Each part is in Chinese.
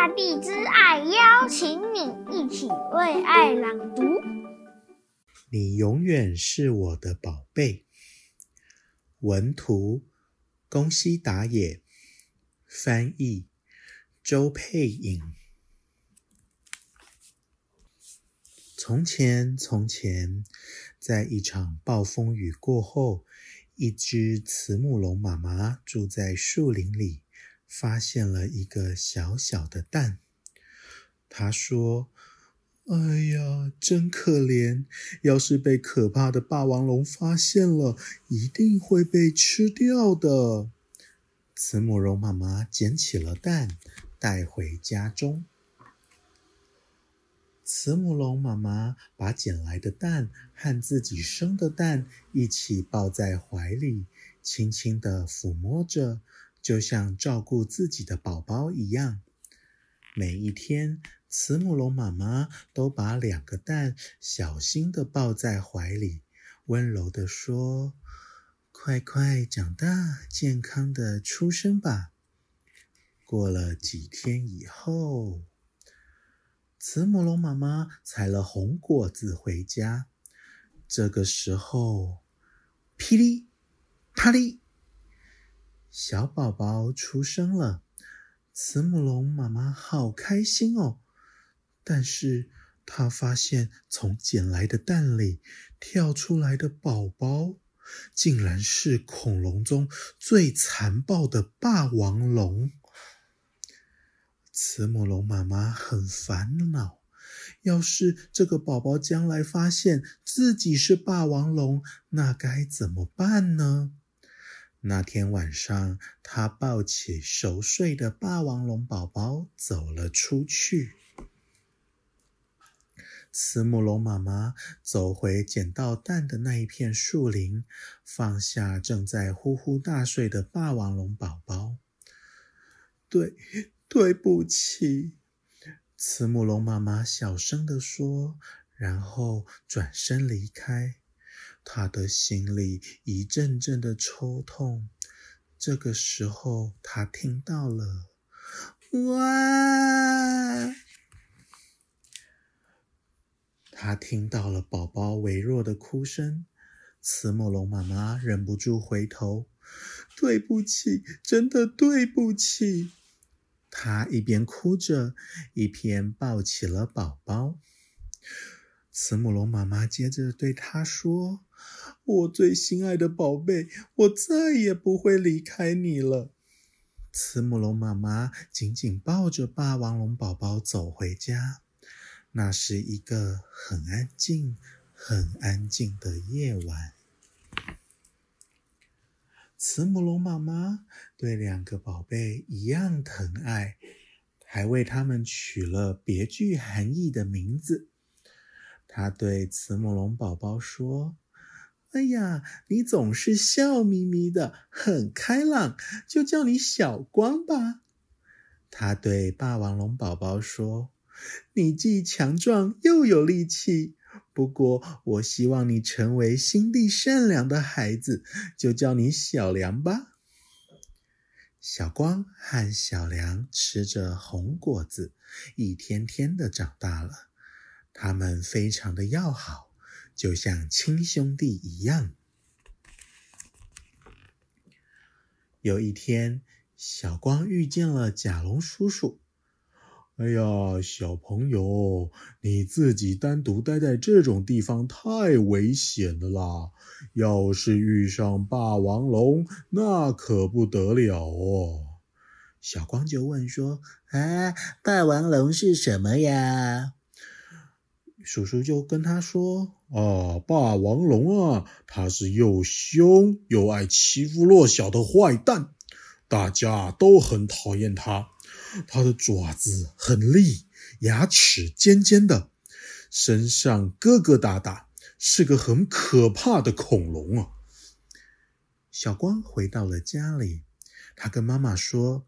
大地之爱邀请你一起为爱朗读。你永远是我的宝贝。文图：宫西达也，翻译：周佩颖。从前，从前，在一场暴风雨过后，一只慈母龙妈妈住在树林里，发现了一个小小的蛋。她说：“哎呀，真可怜！要是被可怕的霸王龙发现了，一定会被吃掉的。”慈母龙妈妈捡起了蛋，带回家中。慈母龙妈妈把捡来的蛋和自己生的蛋一起抱在怀里，轻轻地抚摸着，就像照顾自己的宝宝一样。每一天，慈母龙妈妈都把两个蛋小心的抱在怀里，温柔的说：“快快长大，健康的出生吧。”过了几天以后，慈母龙妈妈采了红果子回家，这个时候，噼里啪哩，小宝宝出生了。慈母龙妈妈好开心哦，但是她发现从捡来的蛋里跳出来的宝宝，竟然是恐龙中最残暴的霸王龙。慈母龙妈妈很烦恼，要是这个宝宝将来发现自己是霸王龙，那该怎么办呢？那天晚上，他抱起熟睡的霸王龙宝宝走了出去。慈母龙妈妈走回捡到蛋的那一片树林，放下正在呼呼大睡的霸王龙宝宝。对。对不起，慈母龙妈妈小声地说，然后转身离开。他的心里一阵阵的抽痛。这个时候，他听到了“哇”，他听到了宝宝微弱的哭声。慈母龙妈妈忍不住回头：“对不起，真的对不起。”他一边哭着，一边抱起了宝宝。慈母龙妈妈接着对他说：“我最心爱的宝贝，我再也不会离开你了。”慈母龙妈妈紧紧抱着霸王龙宝宝走回家。那是一个很安静、很安静的夜晚。慈母龙妈妈对两个宝贝一样疼爱，还为他们取了别具含义的名字。她对慈母龙宝宝说：“哎呀，你总是笑眯眯的，很开朗，就叫你小光吧。”他对霸王龙宝宝说：“你既强壮又有力气。”不过，我希望你成为心地善良的孩子，就叫你小梁吧。小光和小梁吃着红果子，一天天的长大了。他们非常的要好，就像亲兄弟一样。有一天，小光遇见了甲龙叔叔。哎呀，小朋友，你自己单独待在这种地方太危险了啦！要是遇上霸王龙，那可不得了哦。小光就问说：“啊，霸王龙是什么呀？”叔叔就跟他说：“啊，霸王龙啊，它是又凶又爱欺负弱小的坏蛋，大家都很讨厌它。”它的爪子很利，牙齿尖尖的，身上疙疙瘩瘩，是个很可怕的恐龙啊。小光回到了家里，他跟妈妈说：“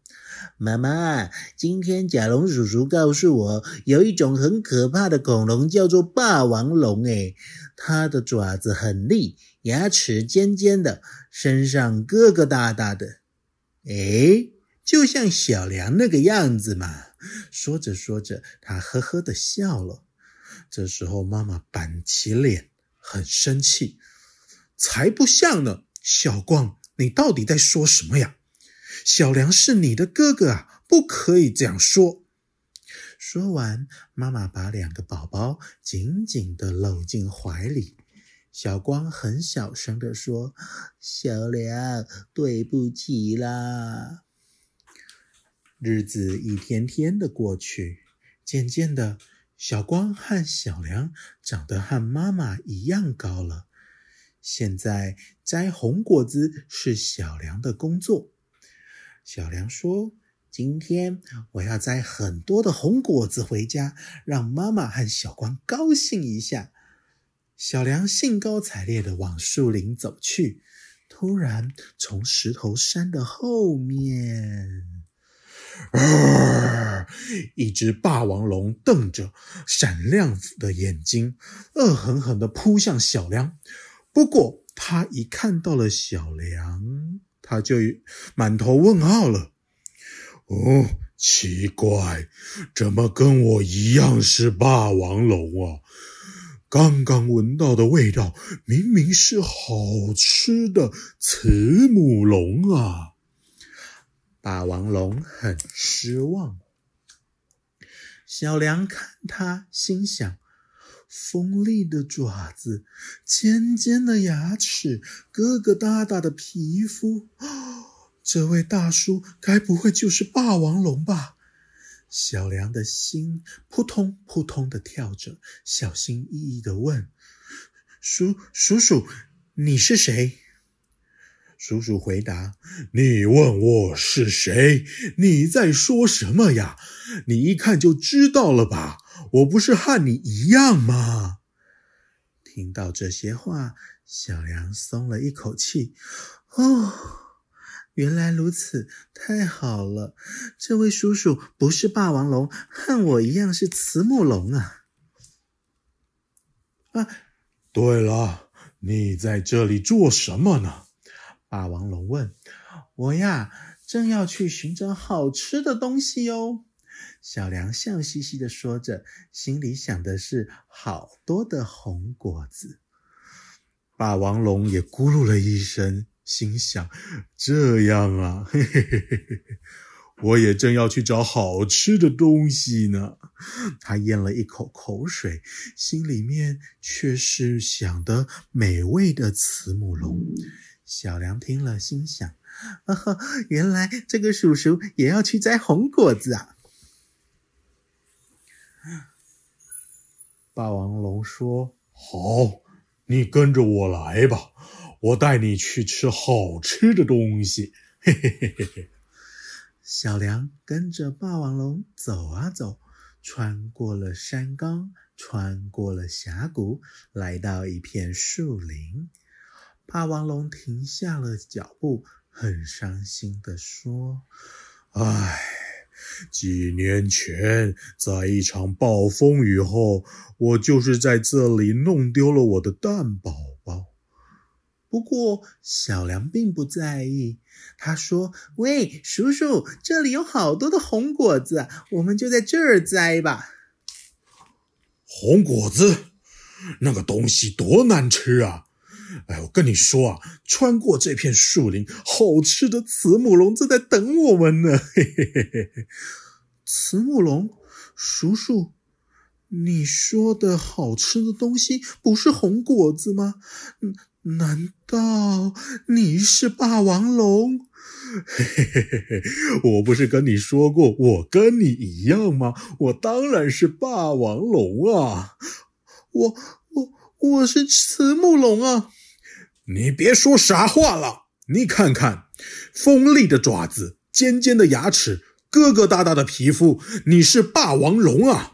妈妈，今天甲龙叔叔告诉我，有一种很可怕的恐龙，叫做霸王龙。诶，它的爪子很利，牙齿尖尖的，身上疙疙瘩瘩的。诶。”就像小梁那个样子嘛，说着说着，他呵呵的笑了。这时候，妈妈板起脸，很生气：“才不像呢！小光，你到底在说什么呀？小梁是你的哥哥啊，不可以这样说。”说完，妈妈把两个宝宝紧紧的搂进怀里。小光很小声的说：“小梁，对不起啦。”日子一天天的过去，渐渐的，小光和小梁长得和妈妈一样高了。现在摘红果子是小梁的工作。小梁说。今天我要摘很多的红果子回家，让妈妈和小光高兴一下。小梁兴高采烈地往树林走去，突然从石头山的后面，啊，一只霸王龙瞪着闪亮的眼睛，恶狠狠地扑向小梁。不过，他一看到了小梁，他就满头问号了。哦，奇怪，怎么跟我一样是霸王龙啊？刚刚闻到的味道明明是好吃的慈母龙啊！霸王龙很失望。小梁看他，心想：锋利的爪子，尖尖的牙齿，疙疙瘩瘩的皮肤。这位大叔该不会就是霸王龙吧？小梁的心扑通扑通的跳着，小心翼翼的问：“叔叔叔，你是谁？”叔叔回答：“你问我是谁？你在说什么呀？你一看就知道了吧？我不是和你一样吗？”听到这些话，小梁松了一口气。哦。原来如此，太好了！这位叔叔不是霸王龙，和我一样是慈母龙啊！啊，对了，你在这里做什么呢？霸王龙问。我呀，正要去寻找好吃的东西哟。小梁笑嘻嘻地说着，心里想的是好多的红果子。霸王龙也咕噜了一声。心想：这样啊，嘿嘿嘿嘿嘿，我也正要去找好吃的东西呢。他咽了一口口水，心里面却是想的美味的慈母龙。小梁听了，心想：啊哈，原来这个叔叔也要去摘红果子啊！霸王龙说：“好，你跟着我来吧。”我带你去吃好吃的东西，嘿嘿嘿嘿嘿。小梁跟着霸王龙走啊走，穿过了山岗，穿过了峡谷，来到一片树林。霸王龙停下了脚步，很伤心地说：“唉，几年前在一场暴风雨后，我就是在这里弄丢了我的蛋宝宝。”不过，小梁并不在意。他说：“喂，叔叔，这里有好多的红果子，我们就在这儿摘吧。”红果子，那个东西多难吃啊！哎，我跟你说啊，穿过这片树林，好吃的慈母龙正在等我们呢。嘿嘿嘿嘿，慈母龙，叔叔，你说的好吃的东西不是红果子吗？难道你是霸王龙？嘿嘿嘿嘿嘿，我不是跟你说过我跟你一样吗？我当然是霸王龙啊！我我我是慈母龙啊！你别说傻话了！你看看，锋利的爪子，尖尖的牙齿，疙疙瘩瘩的皮肤，你是霸王龙啊！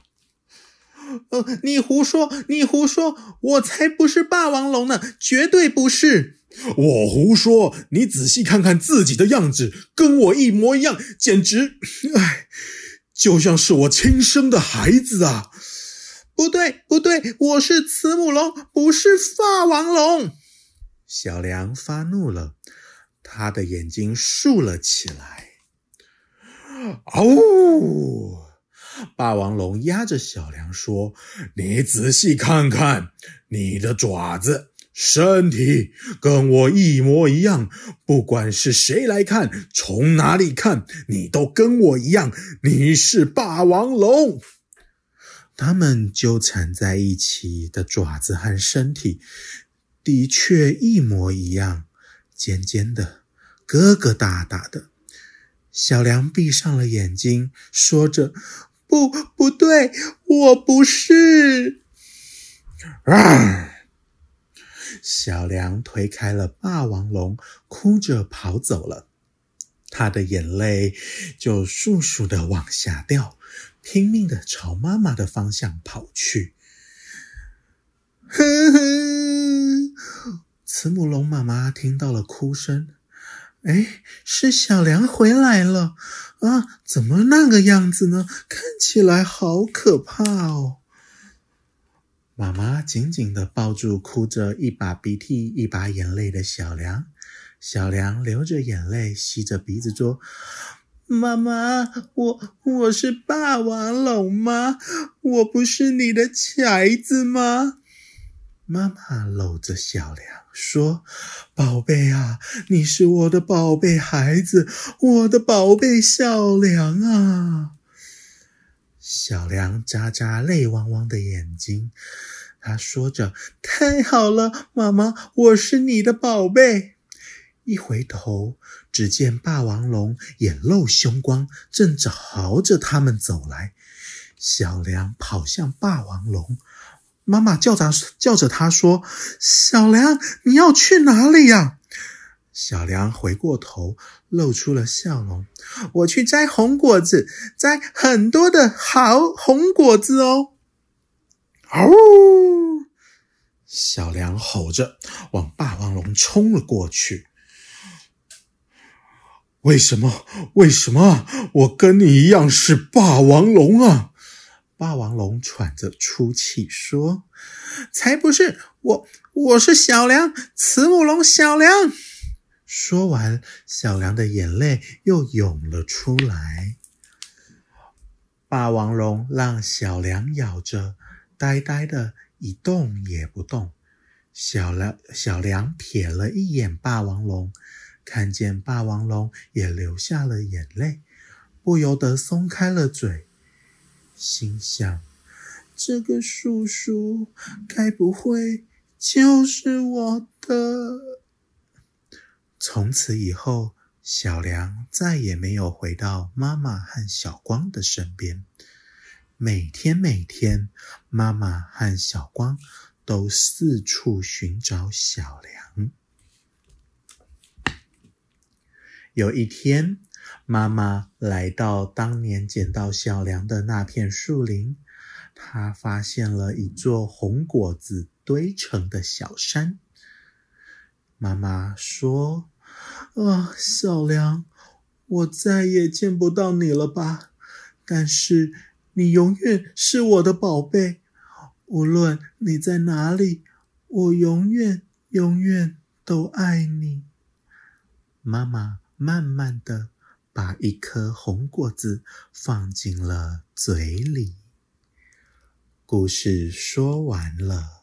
呃，你胡说，你胡说，我才不是霸王龙呢，绝对不是。我胡说，你仔细看看自己的样子，跟我一模一样，简直，哎，就像是我亲生的孩子啊！不对，不对，我是慈母龙，不是霸王龙。小梁发怒了，他的眼睛竖了起来。嗷呜！霸王龙压着小梁说：“你仔细看看，你的爪子、身体跟我一模一样。不管是谁来看，从哪里看，你都跟我一样。你是霸王龙。”他们纠缠在一起的爪子和身体，的确一模一样，尖尖的，疙疙瘩瘩的。小梁闭上了眼睛，说着：“不，不对，我不是。”啊！小梁推开了霸王龙，哭着跑走了。他的眼泪就簌簌的往下掉，拼命的朝妈妈的方向跑去。慈母龙妈妈听到了哭声。哎，是小梁回来了啊！怎么那个样子呢？看起来好可怕哦。妈妈紧紧地抱住哭着一把鼻涕一把眼泪的小梁，小梁流着眼泪，吸着鼻子说：“妈妈，我我是霸王龙吗？我不是你的孩子吗？”妈妈搂着小梁。说：“宝贝啊，你是我的宝贝孩子，我的宝贝小梁啊！”小梁眨眨泪汪汪的眼睛，他说着：“太好了，妈妈，我是你的宝贝。”一回头，只见霸王龙眼露凶光，正朝着他们走来。小梁跑向霸王龙。妈妈叫着叫着他说：“小梁，你要去哪里呀？”小梁回过头，露出了笑容：“我去摘红果子，摘很多的好红果子哦。”嗷！小梁吼着往霸王龙冲了过去。为什么？为什么？我跟你一样是霸王龙啊！霸王龙喘着粗气说：“才不是，我我是小梁，慈母龙小梁。”说完，小梁的眼泪又涌了出来。霸王龙让小梁咬着，呆呆的一动也不动。小梁小梁瞥了一眼霸王龙，看见霸王龙也流下了眼泪，不由得松开了嘴。心想：“这个叔叔该不会就是我的？”从此以后，小梁再也没有回到妈妈和小光的身边。每天，每天，妈妈和小光都四处寻找小梁。有一天，妈妈来到当年捡到小梁的那片树林，她发现了一座红果子堆成的小山。妈妈说：“啊，小梁，我再也见不到你了吧？但是你永远是我的宝贝，无论你在哪里，我永远永远都爱你。”妈妈慢慢的。把一颗红果子放进了嘴里。故事说完了。